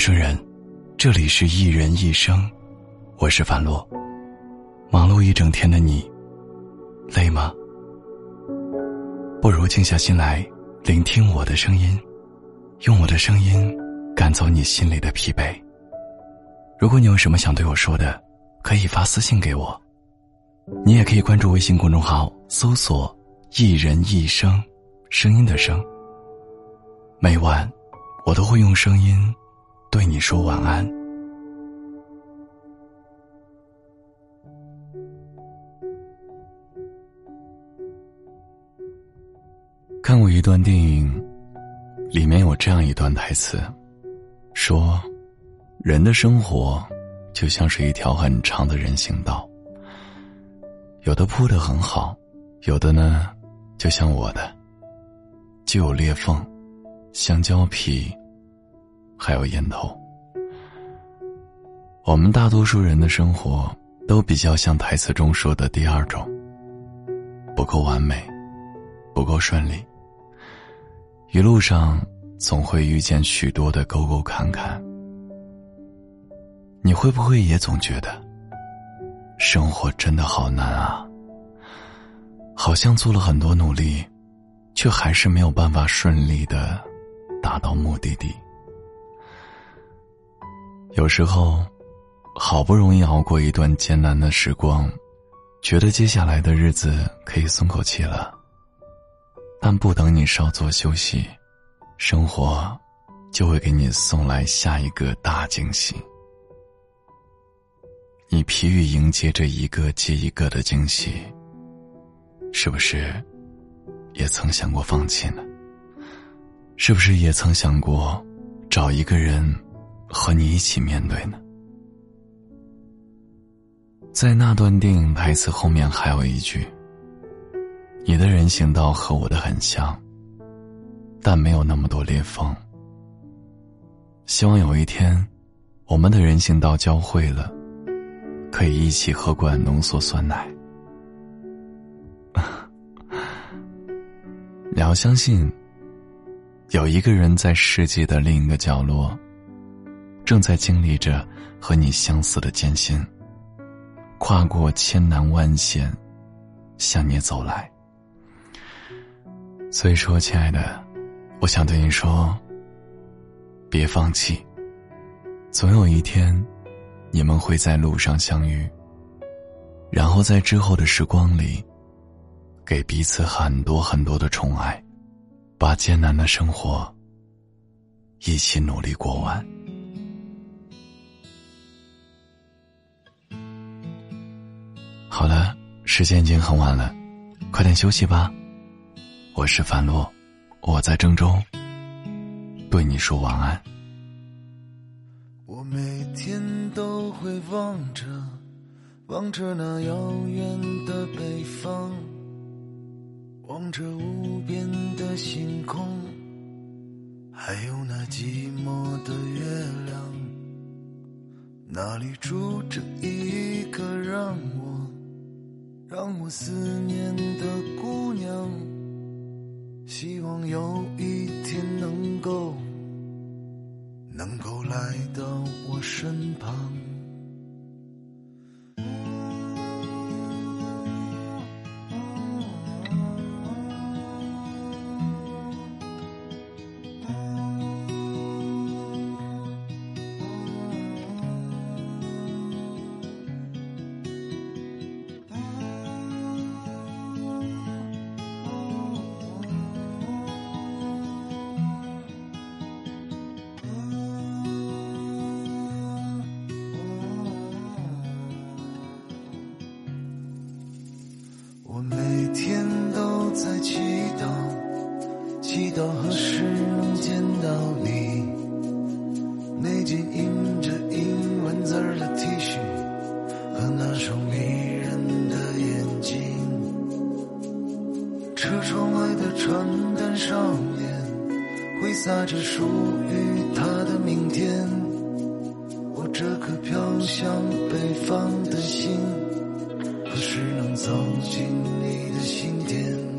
生人，这里是一人一生，我是樊洛。忙碌一整天的你，累吗？不如静下心来，聆听我的声音，用我的声音赶走你心里的疲惫。如果你有什么想对我说的，可以发私信给我。你也可以关注微信公众号，搜索“一人一生”，声音的声。每晚，我都会用声音对你说晚安。看过一段电影，里面有这样一段台词，说：“人的生活就像是一条很长的人行道，有的铺的很好，有的呢，就像我的，就有裂缝，香蕉皮，还有烟头。我们大多数人的生活都比较像台词中说的第二种，不够完美，不够顺利。”一路上总会遇见许多的沟沟坎坎，你会不会也总觉得生活真的好难啊？好像做了很多努力，却还是没有办法顺利的达到目的地。有时候，好不容易熬过一段艰难的时光，觉得接下来的日子可以松口气了。但不等你稍作休息，生活就会给你送来下一个大惊喜。你疲于迎接这一个接一个的惊喜，是不是也曾想过放弃呢？是不是也曾想过找一个人和你一起面对呢？在那段电影台词后面还有一句。你的人行道和我的很像，但没有那么多裂缝。希望有一天，我们的人行道交汇了，可以一起喝罐浓缩酸奶。你要相信，有一个人在世界的另一个角落，正在经历着和你相似的艰辛，跨过千难万险，向你走来。所以说，亲爱的，我想对你说，别放弃。总有一天，你们会在路上相遇，然后在之后的时光里，给彼此很多很多的宠爱，把艰难的生活一起努力过完。好了，时间已经很晚了，快点休息吧。我是樊洛，我在郑州，对你说晚安。我每天都会望着，望着那遥远的北方，望着无边的星空，还有那寂寞的月亮，那里住着一个让我，让我思念的姑娘。希望有一天能够，能够来到我身旁。洒着属于他的明天。我这颗飘向北方的心，何时能走进你的心田？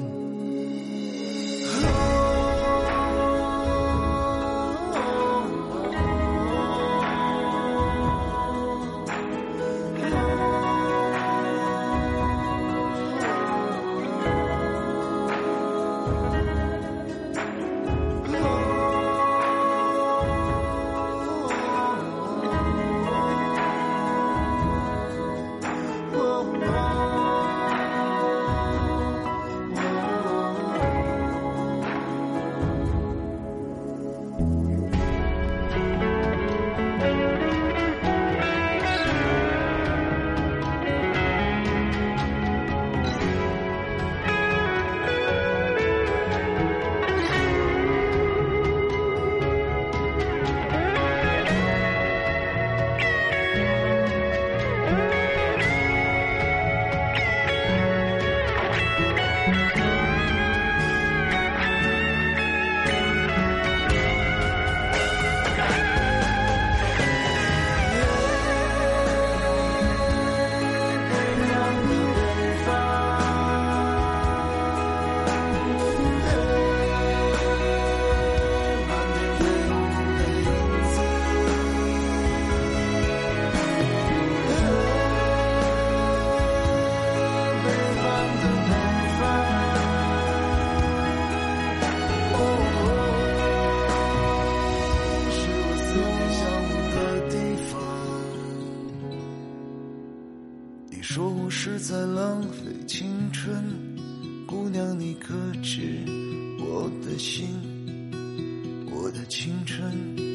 你说我是在浪费青春，姑娘，你可知我的心，我的青春。